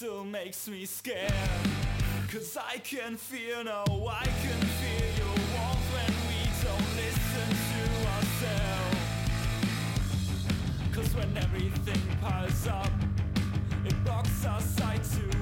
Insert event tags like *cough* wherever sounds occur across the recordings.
still makes me scared. Cause I can feel, no, I can feel your warmth when we don't listen to ourselves. Cause when everything piles up, it blocks our sight to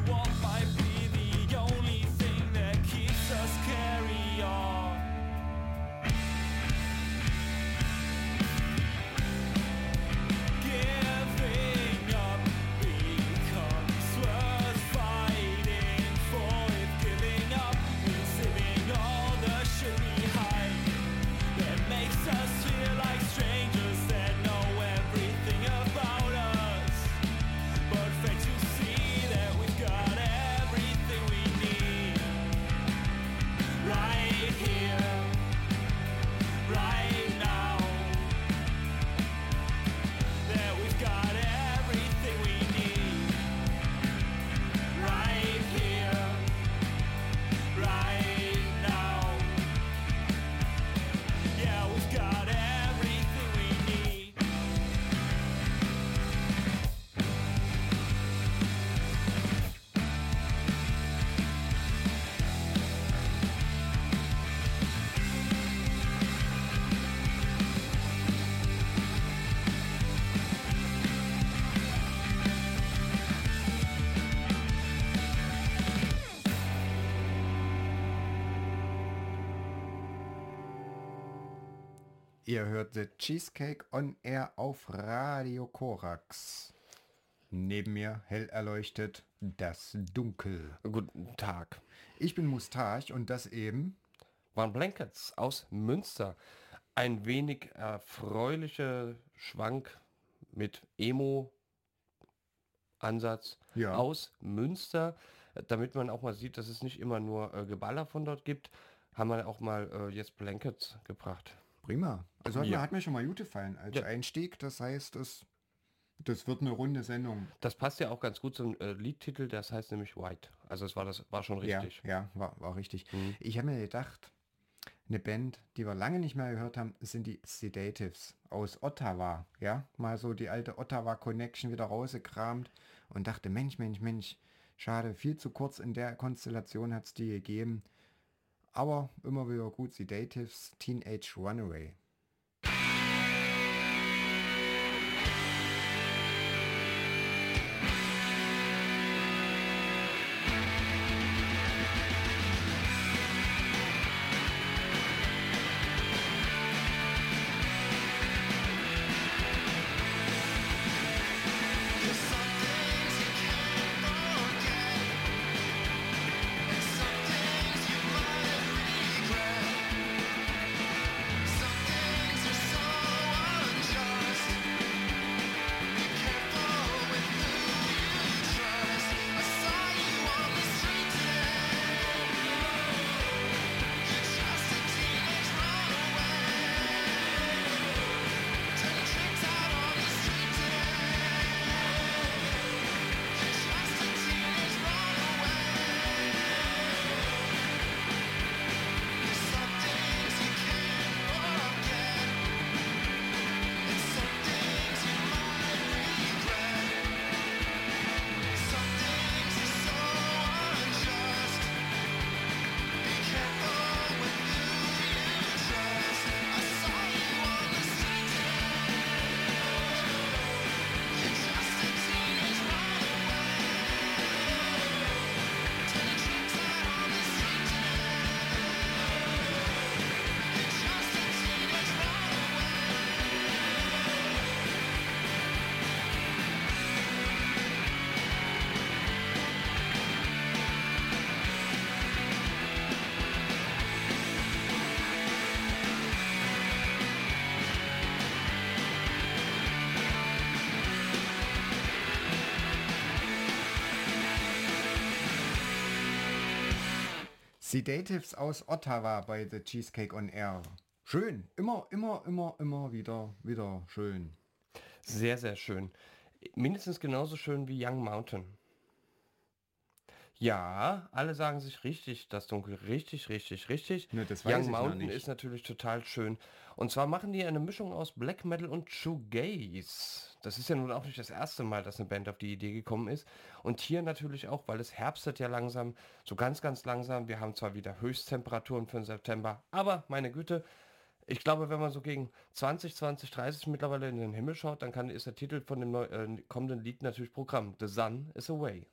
Ihr hört The Cheesecake on Air auf Radio Korax. Neben mir, hell erleuchtet, das Dunkel. Guten Tag. Ich bin Mustache und das eben Waren Blankets aus Münster. Ein wenig erfreulicher Schwank mit Emo-Ansatz Ja. aus Münster. Damit man auch mal sieht, dass es nicht immer nur äh, Geballer von dort gibt, haben wir auch mal äh, jetzt Blankets gebracht. Prima. Also hat, Ja. mir, hat mir schon mal gut gefallen als Ja. Einstieg. Das heißt, es, das wird eine runde Sendung. Das passt ja auch ganz gut zum äh, Liedtitel, das heißt nämlich White. Also es war das war schon richtig. Ja, ja war, war richtig. Ich habe mir gedacht, eine Band, die wir lange nicht mehr gehört haben, sind die Sedatives aus Ottawa. Ja, mal so die alte Ottawa Connection wieder rausgekramt und dachte, Mensch, Mensch, Mensch, schade, viel zu kurz in der Konstellation hat es die gegeben. Aber immer wieder gut, Sedatives, Teenage Runaway. Sedatives aus Ottawa bei The Cheesecake on Air. Schön. Immer, immer, immer, immer wieder, wieder schön. Sehr, sehr schön. Mindestens genauso schön wie Young Mountain. Ja, alle sagen sich richtig, das Dunkel, richtig, richtig, richtig. Ne, Young Mountain ist natürlich total schön. Und zwar machen die eine Mischung aus Black Metal und Shoegaze. Das ist ja nun auch nicht das erste Mal, dass eine Band auf die Idee gekommen ist. Und hier natürlich auch, weil es herbstet ja langsam, so ganz, ganz langsam. Wir haben zwar wieder Höchsttemperaturen für den September, aber meine Güte, ich glaube, wenn man so gegen 20, 20, 30 mittlerweile in den Himmel schaut, dann kann, ist der Titel von dem neu, äh, kommenden Lied natürlich Programm. The Sun is Away.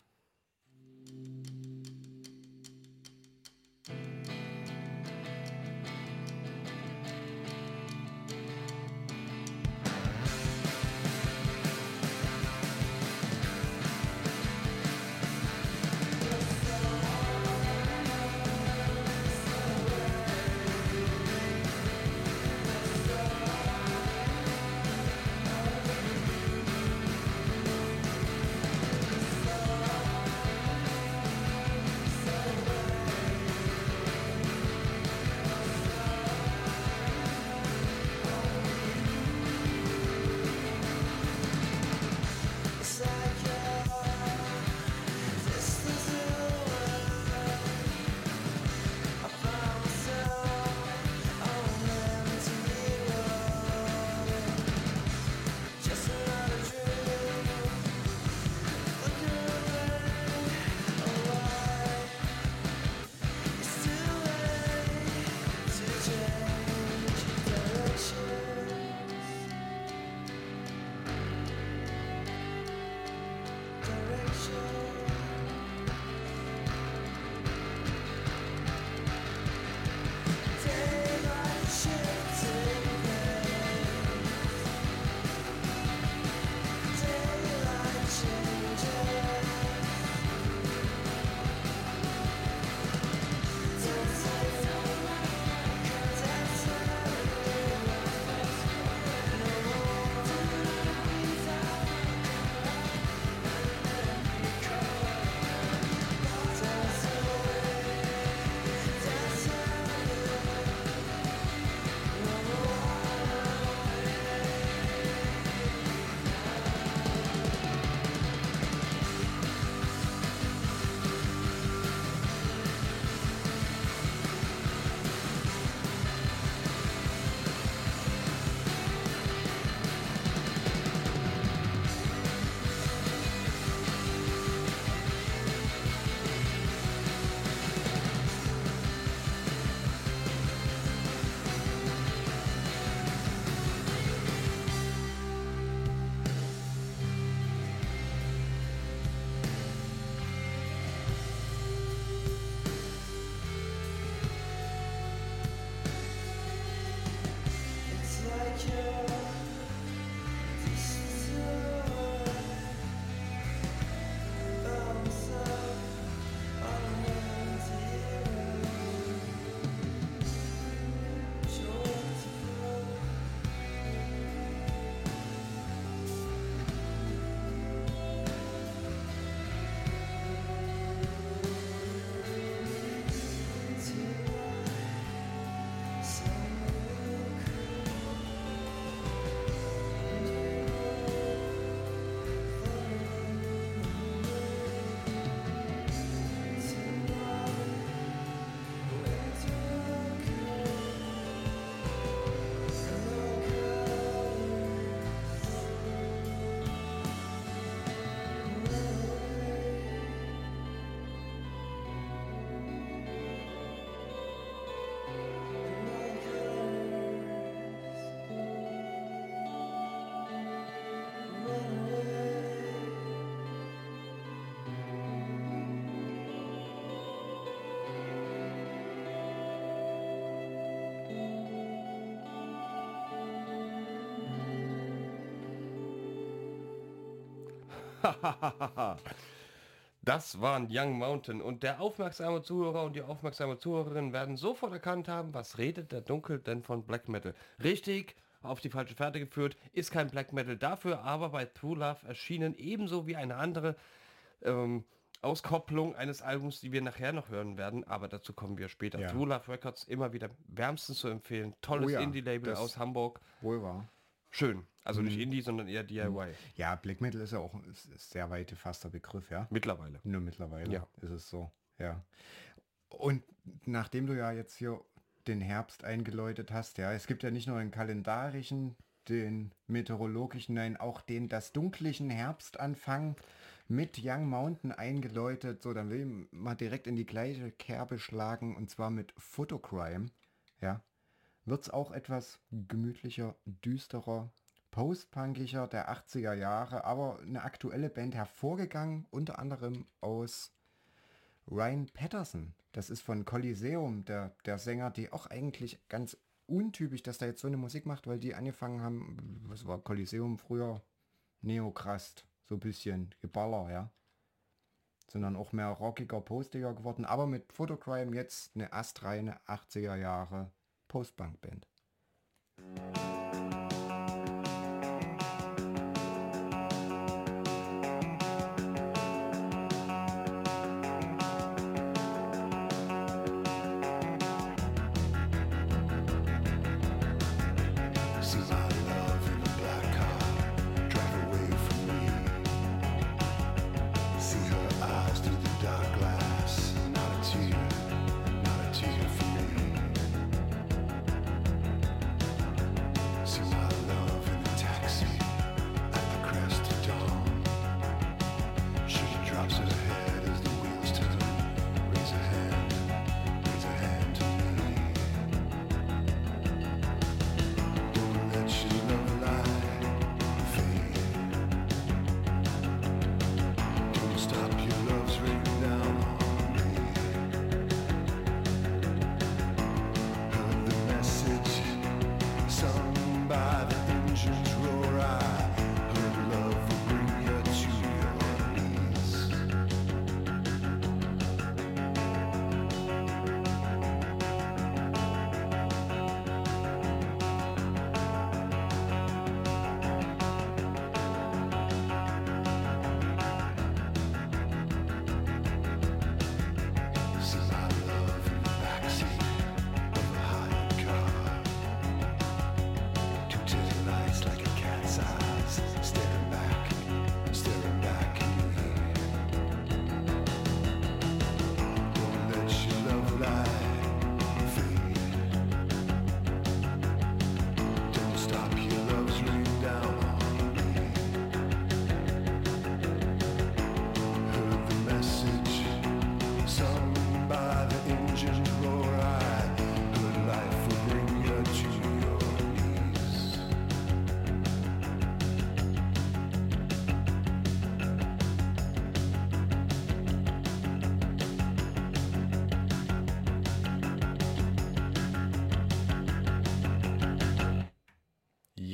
*laughs* Das waren Young Mountain und der aufmerksame Zuhörer und die aufmerksame Zuhörerin werden sofort erkannt haben, was redet der Dunkel denn von Black Metal. Richtig, auf die falsche Fährte geführt, ist kein Black Metal dafür, aber bei True Love erschienen ebenso wie eine andere ähm, Auskopplung eines Albums, die wir nachher noch hören werden, aber dazu kommen wir später. Ja. True Love Records immer wieder wärmstens zu empfehlen. Tolles Oh ja, Indie-Label aus Hamburg. Wohl wahr. Schön. Also nicht Indie, sondern eher DIY. Ja, Black Metal ist ja auch ein sehr weit gefasster Begriff, ja. Mittlerweile. Nur mittlerweile Ja. ist es so, ja. Und nachdem du ja jetzt hier den Herbst eingeläutet hast, ja, es gibt ja nicht nur den kalendarischen, den meteorologischen, nein, auch den das dunklichen Herbstanfang mit Young Mountain eingeläutet. So, dann will ich mal direkt in die gleiche Kerbe schlagen und zwar mit Photocrime, ja. Wird es auch etwas gemütlicher, düsterer, postpunkiger der 80er Jahre, aber eine aktuelle Band hervorgegangen, unter anderem aus Ryan Patterson. Das ist von Coliseum, der, der Sänger, die auch eigentlich ganz untypisch, dass der jetzt so eine Musik macht, weil die angefangen haben, was war Coliseum früher? Neokrast, so ein bisschen Geballer, ja. Sondern auch mehr rockiger, postiger geworden, aber mit Photocrime jetzt eine astreine 80er Jahre Postpunk-Band.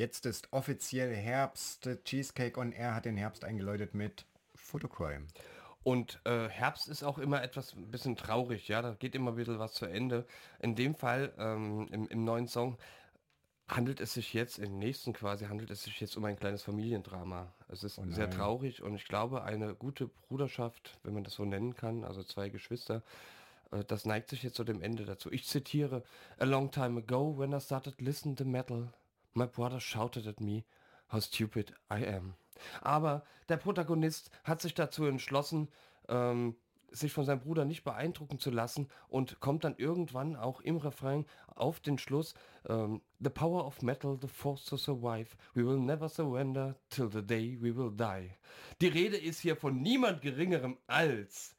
Jetzt ist offiziell Herbst. Cheesecake on Air hat den Herbst eingeläutet mit Photocrime. Und äh, Herbst ist auch immer etwas ein bisschen traurig, ja, da geht immer wieder was zu Ende. In dem Fall, ähm, im, im neuen Song, handelt es sich jetzt, im nächsten quasi, handelt es sich jetzt um ein kleines Familiendrama. Es ist sehr nein. traurig und ich glaube, eine gute Bruderschaft, wenn man das so nennen kann, also zwei Geschwister, äh, das neigt sich jetzt so dem Ende dazu. Ich zitiere, A long time ago, when I started listening to metal, my brother shouted at me, how stupid I am. Aber der Protagonist hat sich dazu entschlossen, ähm, sich von seinem Bruder nicht beeindrucken zu lassen und kommt dann irgendwann auch im Refrain auf den Schluss, ähm, The power of metal, the force to survive, we will never surrender till the day we will die. Die Rede ist hier von niemand geringerem als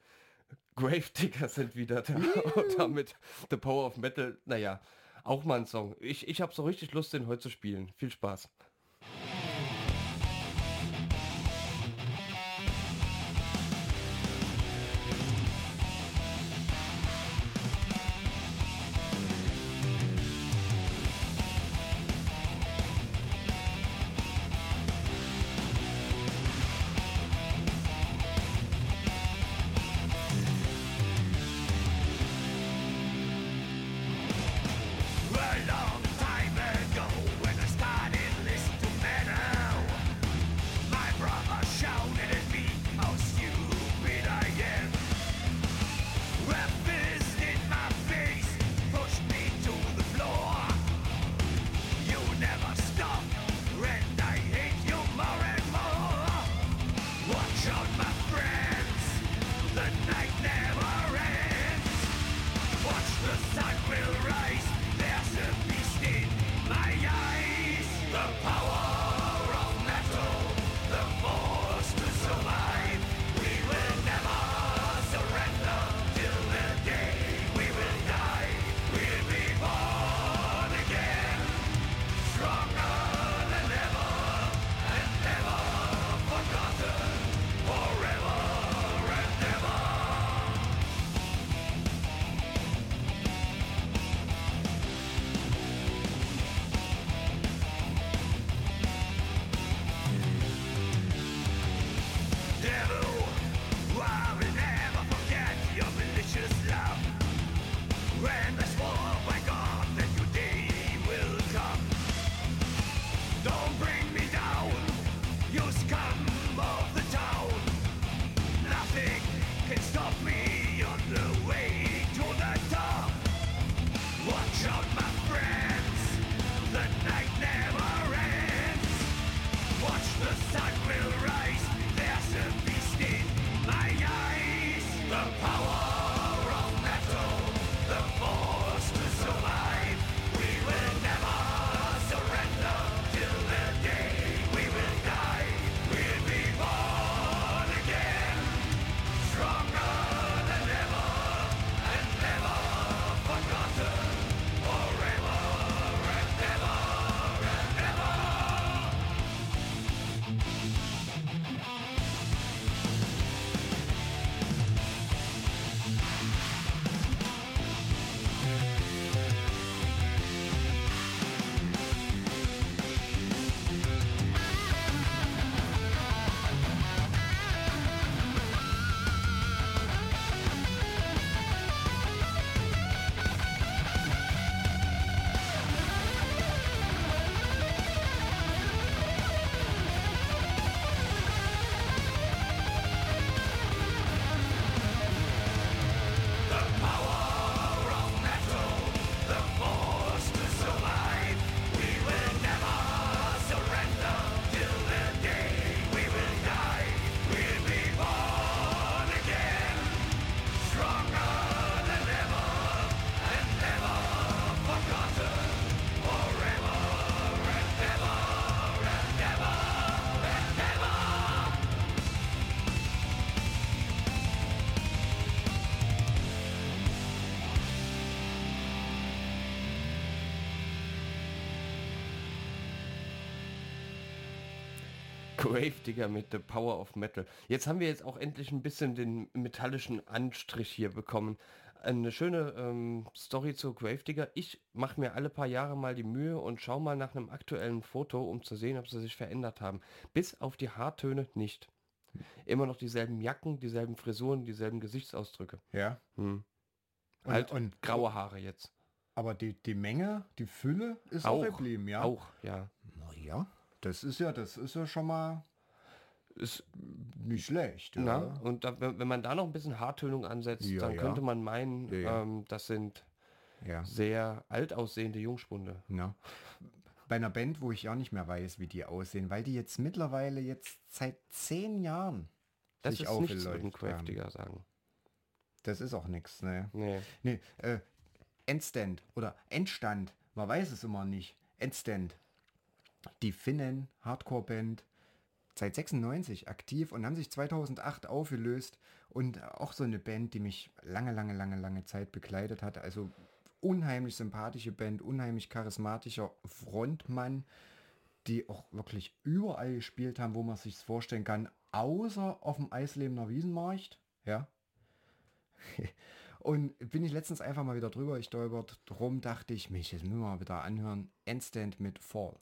Gravedigger sind wieder da und damit The Power of Metal, naja, auch mal ein Song. Ich, ich habe so richtig Lust, den heute zu spielen. Viel Spaß. Gravedigger mit The Power of Metal. Jetzt haben wir jetzt auch endlich ein bisschen den metallischen Anstrich hier bekommen. Eine schöne ähm, Story zu Gravedigger. Ich mache mir alle paar Jahre mal die Mühe und schaue mal nach einem aktuellen Foto, um zu sehen, ob sie sich verändert haben. Bis auf die Haartöne nicht. Immer noch dieselben Jacken, dieselben Frisuren, dieselben Gesichtsausdrücke. Ja. Hm. Und, halt und graue Haare jetzt. Aber die, die Menge, die Fülle ist auch, geblieben, ja. Auch, ja. Na ja, das ist ja, das ist ja schon mal Ist, nicht schlecht. Ja. na, und da, wenn man da noch ein bisschen Haartönung ansetzt, Ja, dann ja. könnte man meinen, Ja, ja. Ähm, das sind ja. sehr alt aussehende Jungspunde. Ja. Bei einer Band, wo ich auch nicht mehr weiß, wie die aussehen, weil die jetzt mittlerweile jetzt seit zehn Jahren Das sich ist nichts mit. Craftiger sagen. Das ist auch nichts, ne? Nee. Nee, äh, Endstand oder Endstand, man weiß es immer nicht. Endstand. Die Finnen, Hardcore-Band, seit 96 aktiv und haben sich 2008 aufgelöst und auch so eine Band, die mich lange, lange, lange, lange Zeit begleitet hat. Also unheimlich sympathische Band, unheimlich charismatischer Frontmann, die auch wirklich überall gespielt haben, wo man sich vorstellen kann, außer auf dem Eislebener Wiesenmarkt. Ja, *laughs* und bin ich letztens einfach mal wieder drüber gestolpert. Drum dachte ich, mich, jetzt müssen wir mal wieder anhören. Endstand mit Fall.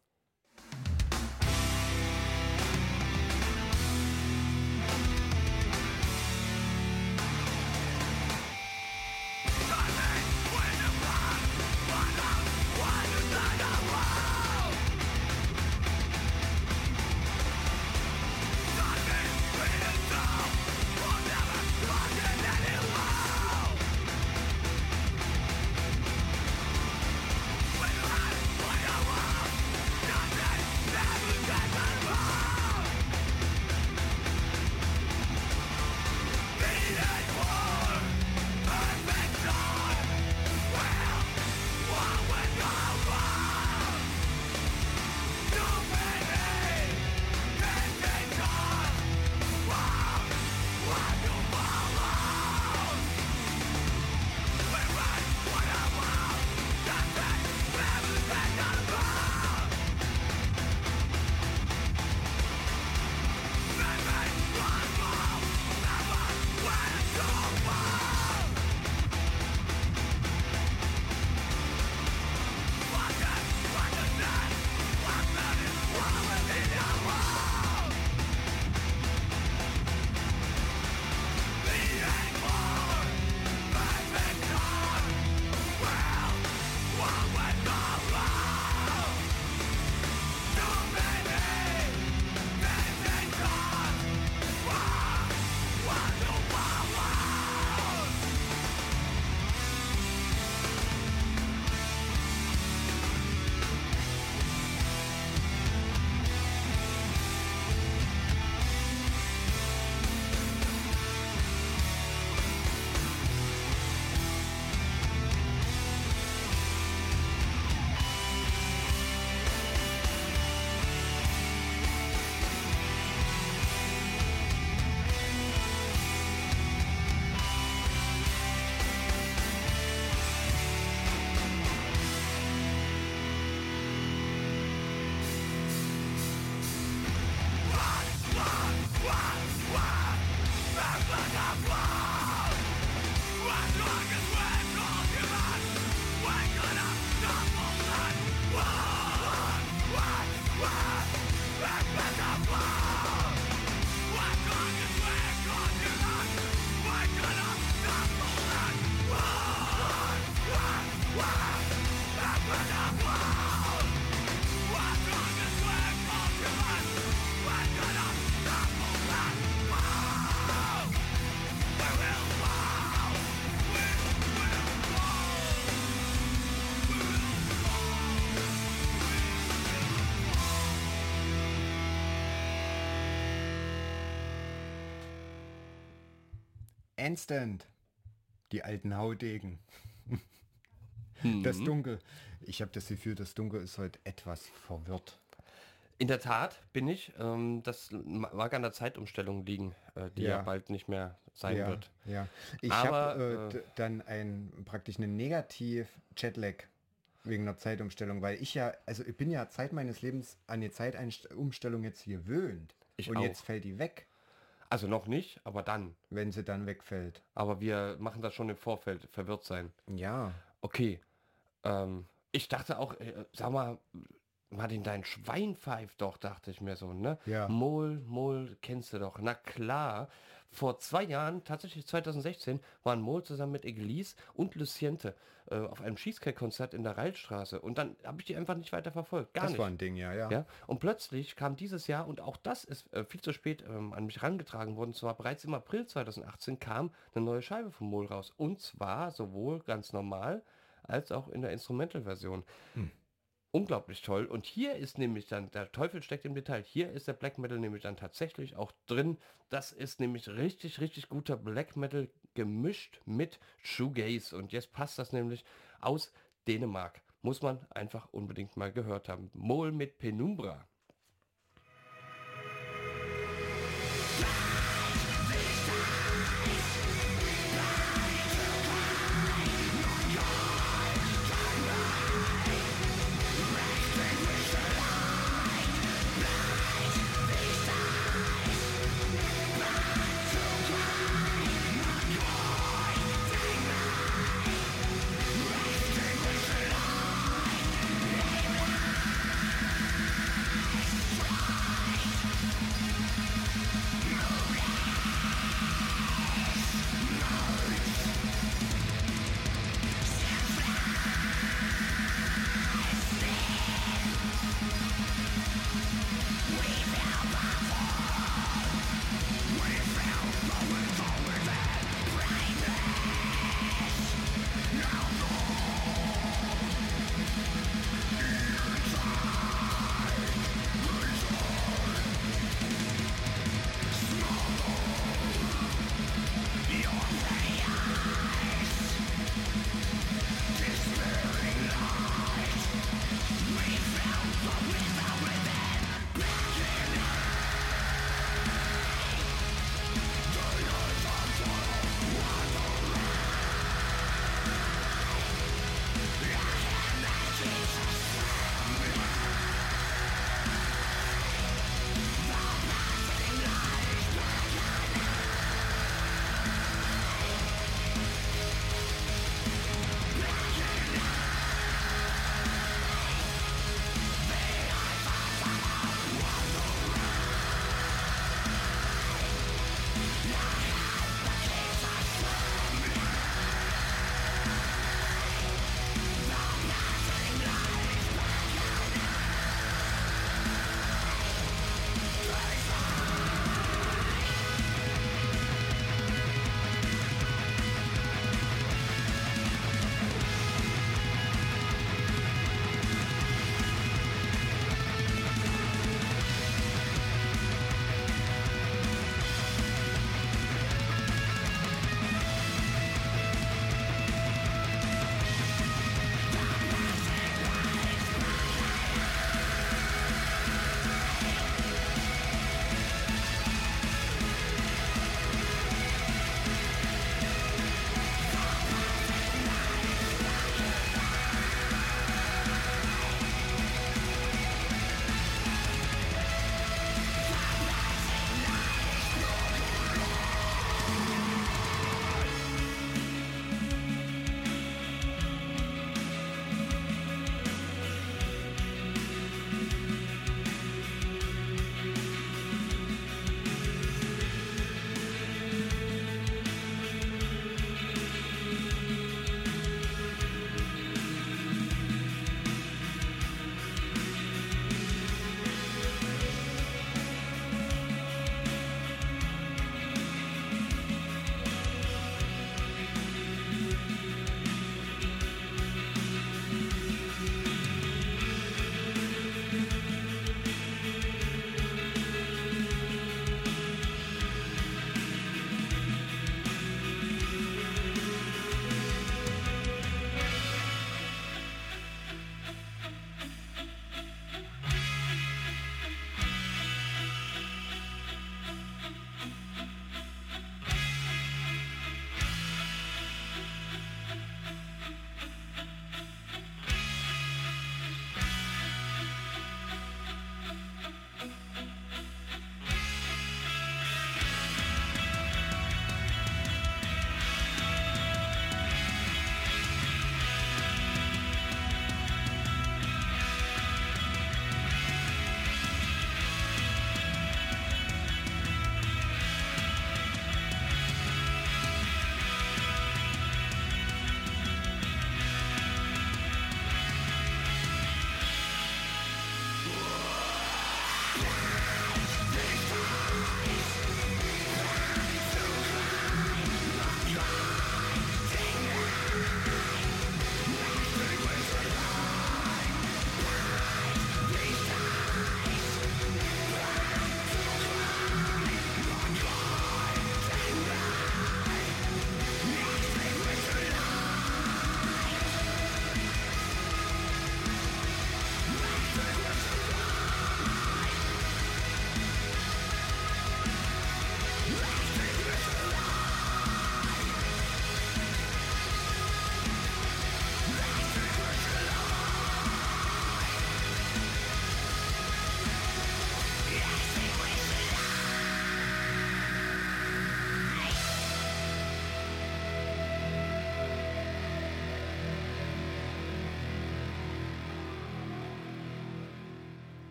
Instant. Die alten Haudegen. *laughs* Das Dunkel. Ich habe das Gefühl, das Dunkel ist heute etwas verwirrt. In der Tat bin ich. Ähm, das mag an der Zeitumstellung liegen, äh, die ja. Ja. bald nicht mehr sein ja, wird. Ja. Ich Aber, habe äh, äh, dann ein praktisch einen Negativ Jetlag wegen einer Zeitumstellung, weil ich ja, also ich bin ja Zeit meines Lebens an die Zeitumstellung jetzt gewöhnt. Ich Und auch. jetzt fällt die weg, Also noch nicht, aber dann. wenn sie dann wegfällt. Aber wir machen das schon im Vorfeld, verwirrt sein. Ja. Okay. Ähm, ich dachte auch, äh, sag mal, Martin, dein Schwein pfeift doch, dachte ich mir so, ne? Ja. Mol, Mol, kennst du doch. Na klar. Vor zwei Jahren, tatsächlich 2016, waren Mol zusammen mit Eglise und Luciente äh, auf einem Cheesecake-Konzert in der Reilstraße. Und dann habe ich die einfach nicht weiter verfolgt. Gar das nicht. war ein Ding, ja, ja. Ja, und plötzlich kam dieses Jahr, und auch das ist äh, viel zu spät ähm, an mich herangetragen worden, zwar bereits im April 2018 kam eine neue Scheibe vom Mol raus. Und zwar sowohl ganz normal als auch in der Instrumental-Version. Unglaublich toll. Und hier ist nämlich dann, der Teufel steckt im Detail, hier ist der Black Metal nämlich dann tatsächlich auch drin. Das ist nämlich richtig, richtig guter Black Metal gemischt mit Shoegaze. Und jetzt passt das nämlich aus Dänemark. Muss man einfach unbedingt mal gehört haben. Mol mit Penumbra.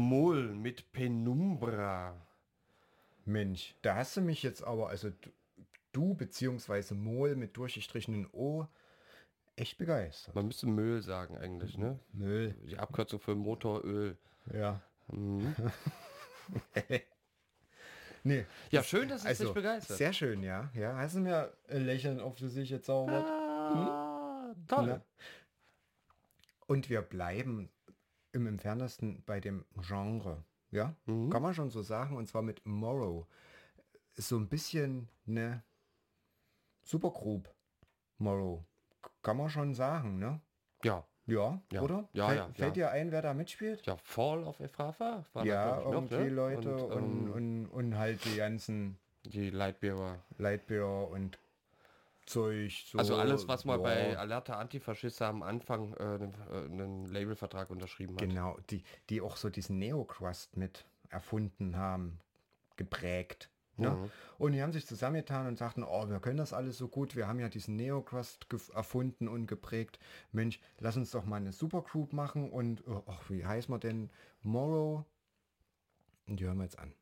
Mol mit Penumbra. Mensch, da hast du mich jetzt aber, also du, du beziehungsweise Mol mit durchgestrichenen O, echt begeistert. Man müsste Müll sagen eigentlich, ne? Müll. Die Abkürzung für Motoröl. Ja. Mhm. *laughs* Nee. Ja, schön, dass es Also, dich begeistert. sehr schön, ja. Ja, hast du mir ein Lächeln auf das Gesicht gezaubert? Ah, toll. Ne? Und wir bleiben im entferntesten bei dem Genre. Ja, Mhm. kann man schon so sagen. Und zwar mit Morrow. So ein bisschen eine Supergroup. Morrow. Kann man schon sagen, ne? Ja. Ja, Ja. oder? Ja, Fällt, ja, ja. fällt dir ein, wer da mitspielt? Ja, Fall of war ja, da, irgendwie noch, ne? Leute und, ähm, und, und, halt die ganzen die Lightbearer. Lightbeer und Zeug. So, Also alles, was mal ja. bei Alerta Antifaschista am Anfang äh, einen, äh, einen Labelvertrag unterschrieben hat. Genau, die, die auch so diesen Neocrust mit erfunden haben, geprägt. Ne? Mhm. Und die haben sich zusammengetan und sagten, oh, wir können das alles so gut, wir haben ja diesen Neocrust erfunden und geprägt. Mensch, lass uns doch mal eine Supergroup machen und, oh, ach, wie heißt man denn? Morrow. Und die hören wir jetzt an.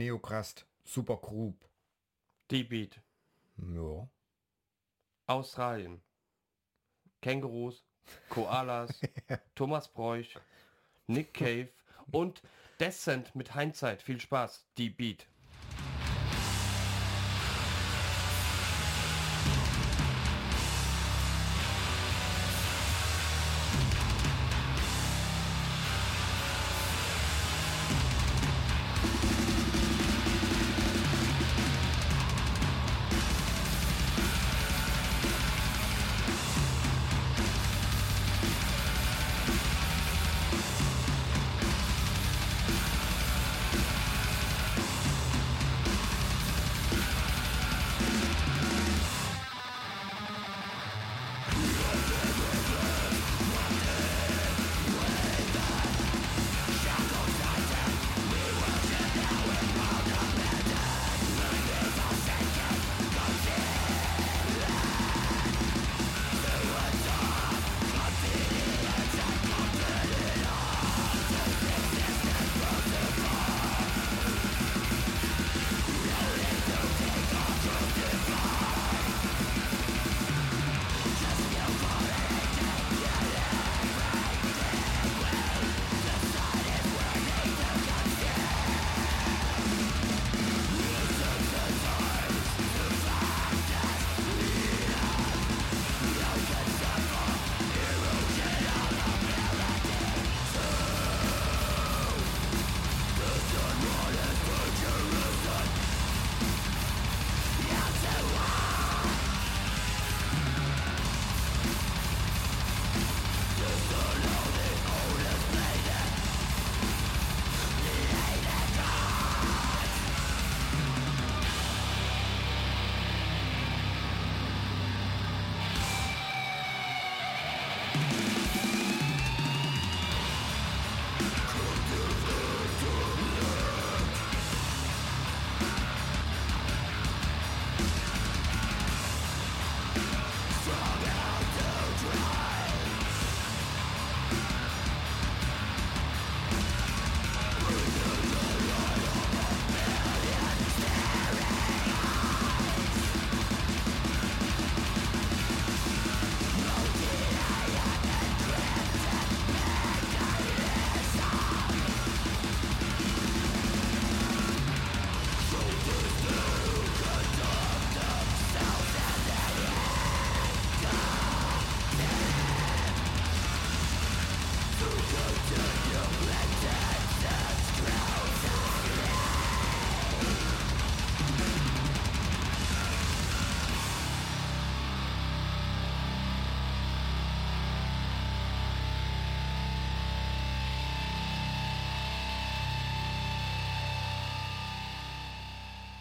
Neocrust, Super Group. Deep Beat. Ja. Australien. Kängurus, Koalas, *laughs* Thomas Bräuch, Nick Cave und Descent mit Hindsight. Viel Spaß. Deep Beat.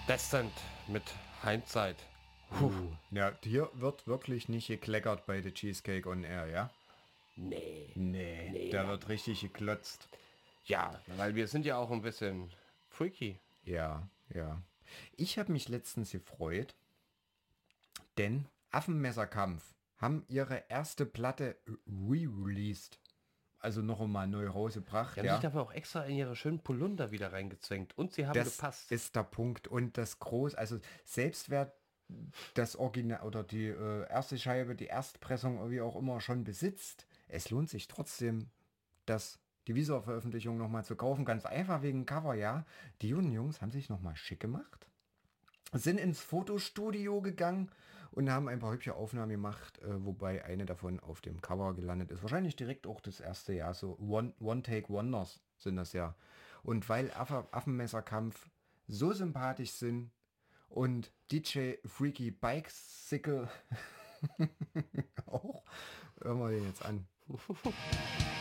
Descent mit Hindsight. Puh. Ja, hier wird wirklich nicht gekleckert bei The Cheesecake on Air, ja? Nee. Nee, der wird richtig geklotzt. Ja, weil wir sind ja auch ein bisschen freaky. Ja, ja. Ich habe mich letztens gefreut, denn Affenmesserkampf haben ihre erste Platte re-released. Also noch einmal neu rausgebracht. Die haben ja. sich dafür auch extra in ihre schönen Polunder wieder reingezwängt. Und sie haben das gepasst. ist der Punkt. Und das groß, also selbst wer das Original oder die äh, erste Scheibe, die Erstpressung, wie auch immer, schon besitzt, es lohnt sich trotzdem, das die Visa-Veröffentlichung nochmal zu kaufen. Ganz einfach wegen Cover, ja. Die jungen Jungs haben sich nochmal schick gemacht, sind ins Fotostudio gegangen und haben ein paar hübsche Aufnahmen gemacht, äh, wobei eine davon auf dem Cover gelandet ist. Wahrscheinlich direkt auch das erste Jahr, so One- One-Take-Wonders sind das ja. Und weil Affe, Affenmesserkampf so sympathisch sind und DJ Freaky Bicycle *laughs* auch, hören wir den jetzt an. フフフ。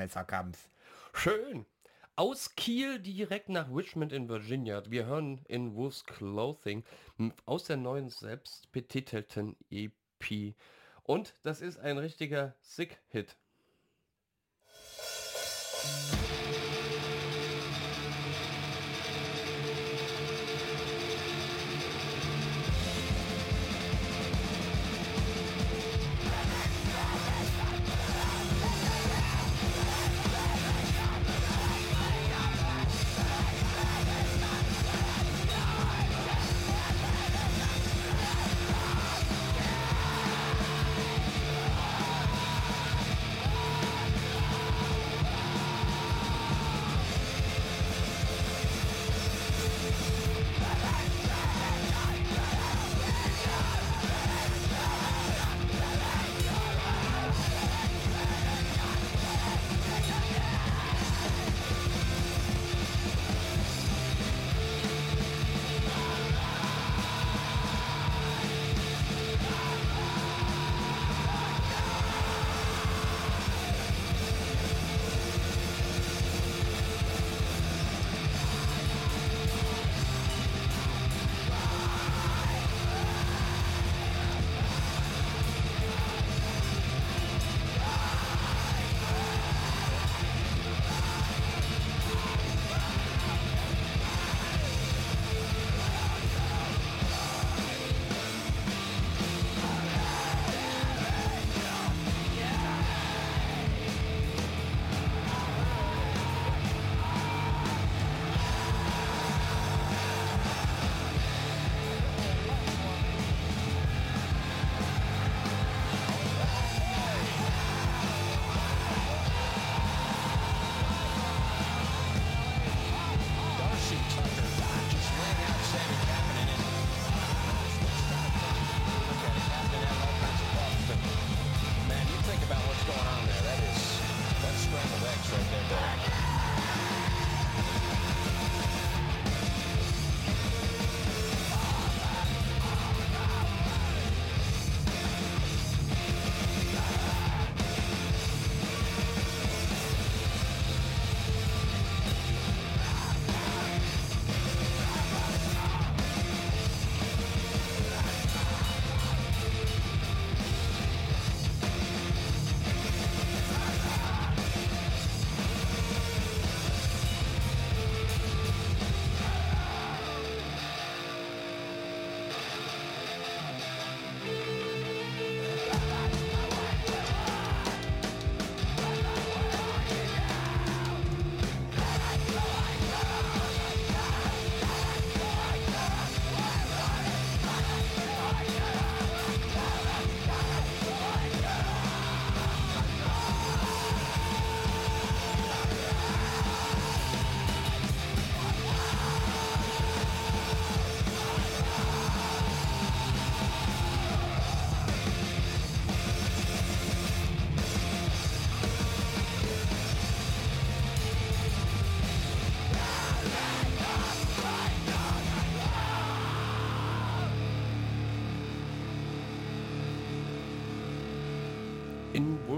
Messerkampf. Schön. Aus Kiel direkt nach Richmond in Virginia. Wir hören in Wolf's Clothing aus der neuen selbstbetitelten EP. Und das ist ein richtiger Sick-Hit.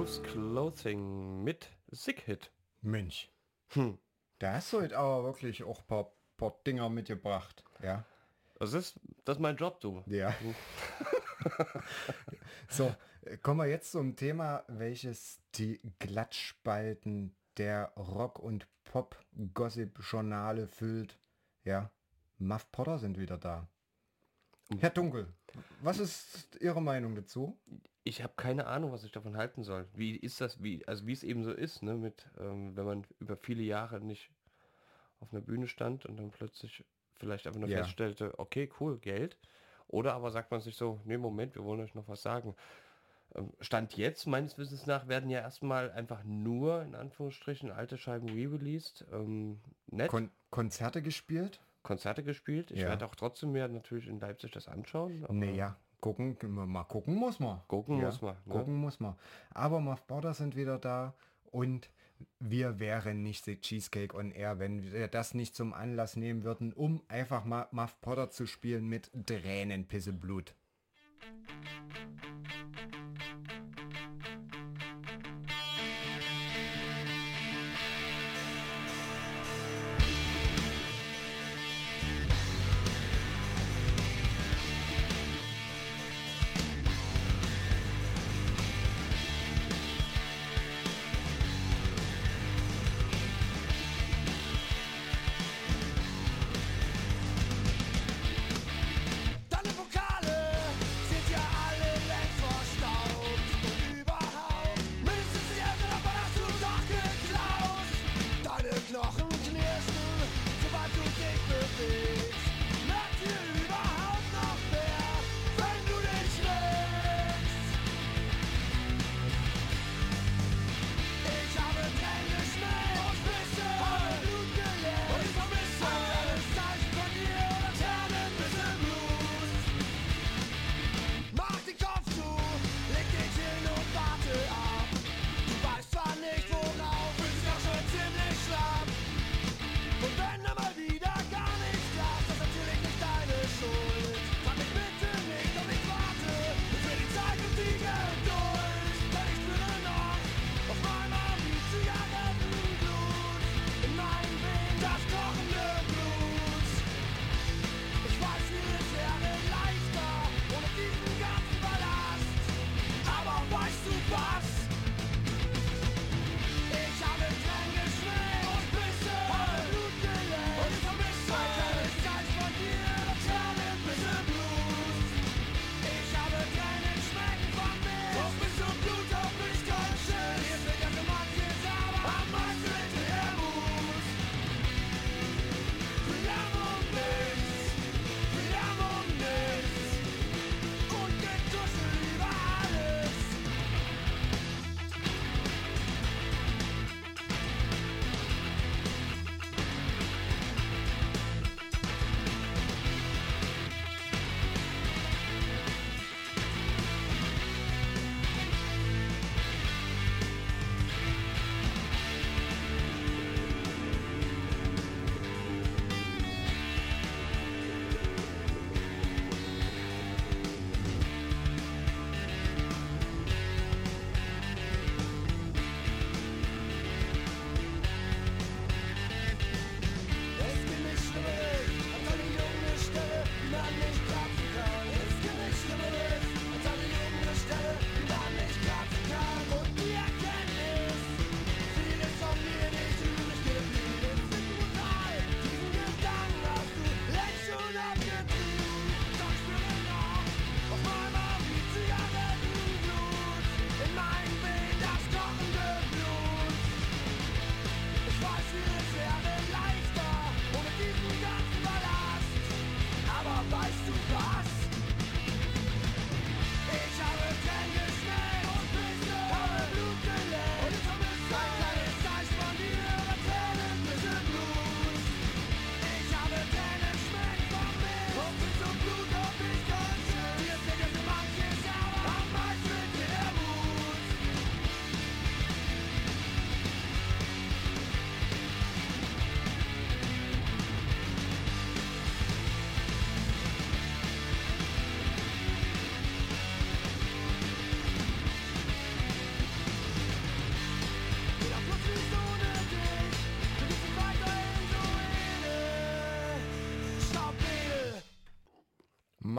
Wolf's Clothing mit Sick-Hit. Mensch. Hm. Da hast du heute aber wirklich auch ein paar, paar Dinger mitgebracht. Ja. Das ist, das ist mein Job, du. Ja. *laughs* so, äh, kommen wir jetzt zum Thema, welches die Glattspalten der Rock- und Pop-Gossip-Journale füllt. Ja, Muff Potter sind wieder da. Herr Dunkel, was ist Ihre Meinung dazu? Ich habe keine Ahnung, was ich davon halten soll. Wie ist das, wie, also wie es eben so ist, ne, mit, ähm, wenn man über viele Jahre nicht auf einer Bühne stand und dann plötzlich vielleicht einfach nur Ja. feststellte, okay, cool, Geld. Oder aber sagt man sich so, nee, Moment, wir wollen euch noch was sagen. Ähm, Stand jetzt, meines Wissens nach, werden ja erstmal einfach nur, in Anführungsstrichen, alte Scheiben re-released. Ähm, nett, Kon Konzerte gespielt? Konzerte gespielt. Ich Ja. werde auch trotzdem mir natürlich in Leipzig das anschauen. Naja, gucken, mal gucken muss man. Gucken ja, muss man, ne? Gucken muss man. Aber Muff Potter sind wieder da und wir wären nicht The Cheesecake on Air, wenn wir das nicht zum Anlass nehmen würden, um einfach mal Muff Potter zu spielen mit Tränen, Pisse, Blut.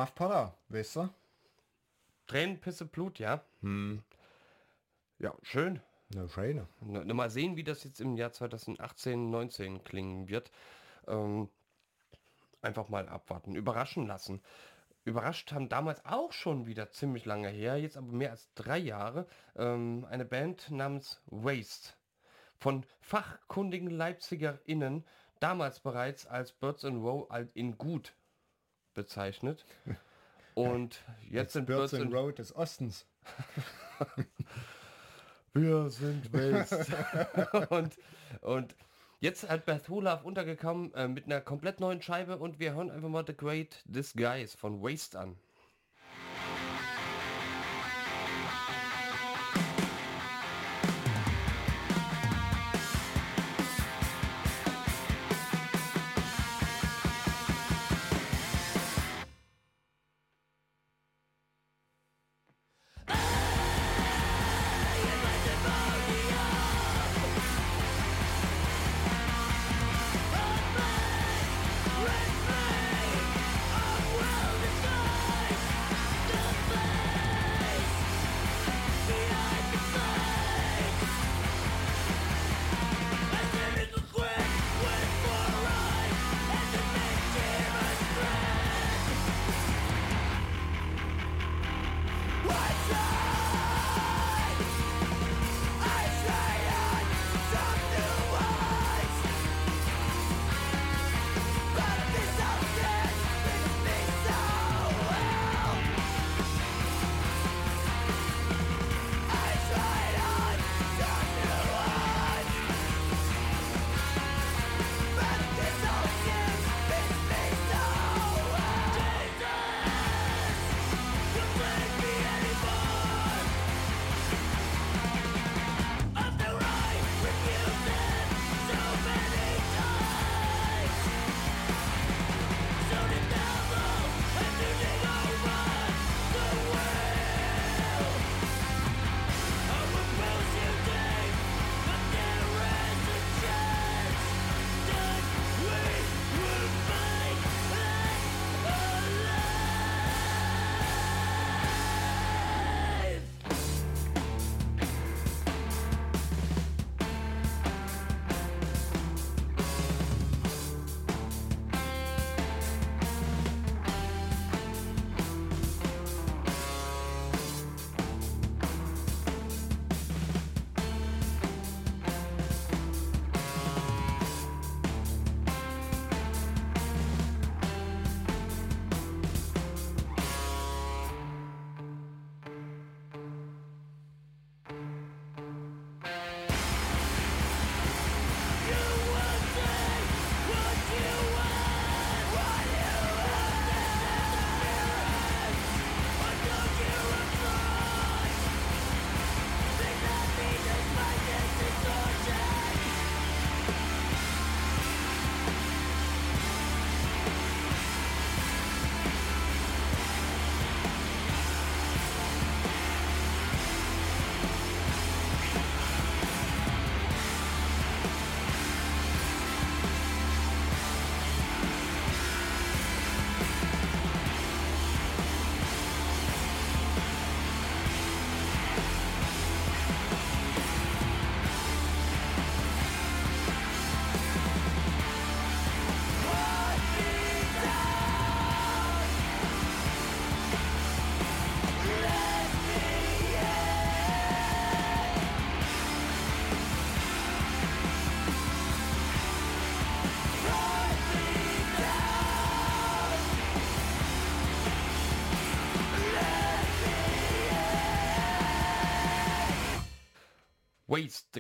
Muff Potter, weißt du? Tränen, Pisse, Blut, ja. Ja, schön. Na, schöne. Na, na, mal sehen, wie das jetzt im Jahr 2018, 19 klingen wird. Ähm, einfach mal abwarten, überraschen lassen. Überrascht haben damals auch schon wieder ziemlich lange her, jetzt aber mehr als drei Jahre, ähm, eine Band namens Waste. Von fachkundigen LeipzigerInnen, damals bereits als Birds in Row alt in gut bezeichnet. Und jetzt sind Birds Birds in Road des Ostens. *laughs* Wir sind Waste. *laughs* und, und jetzt hat Beth Olaf untergekommen äh, mit einer komplett neuen Scheibe und wir hören einfach mal The Great Disguise von Waste an.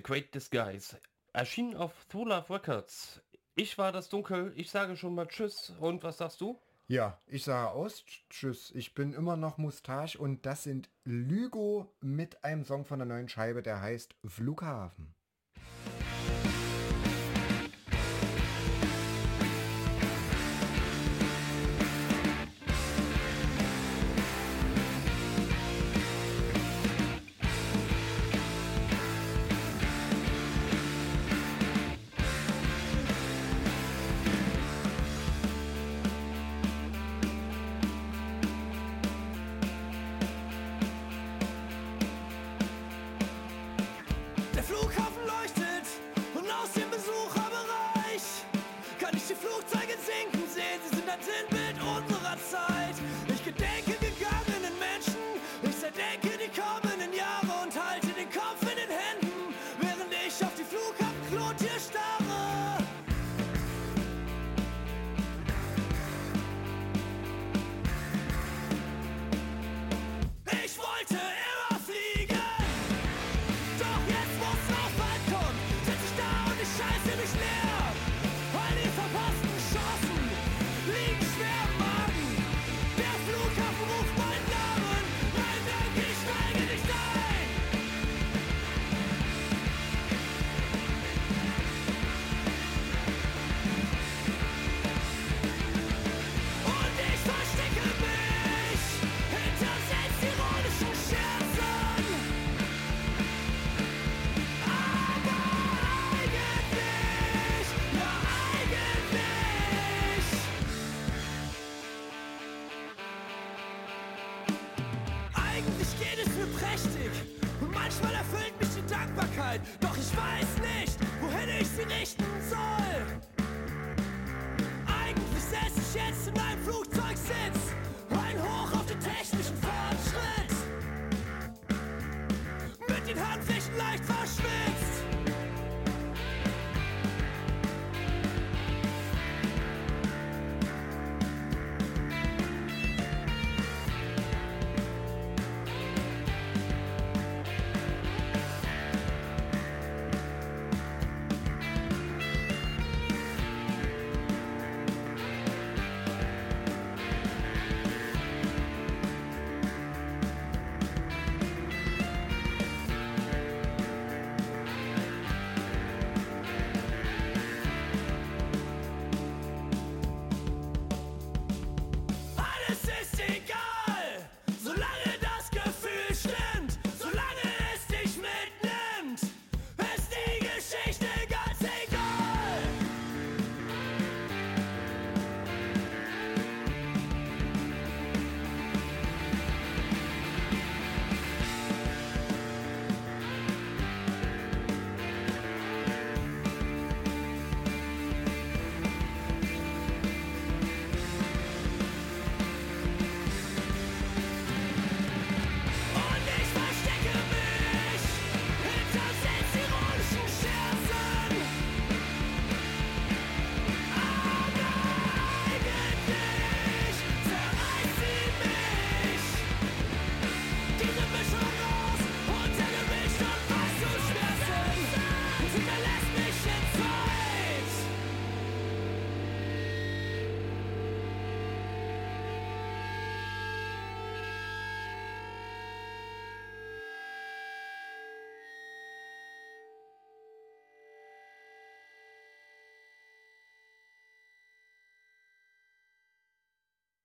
Great Disguise. Erschien auf Thulaf Records. Ich war das Dunkel, ich sage schon mal Tschüss. Und was sagst du? Ja, ich sage aus, tschüss. Ich bin immer noch Mustache und das sind Lygo mit einem Song von der neuen Scheibe, der heißt Flughafen.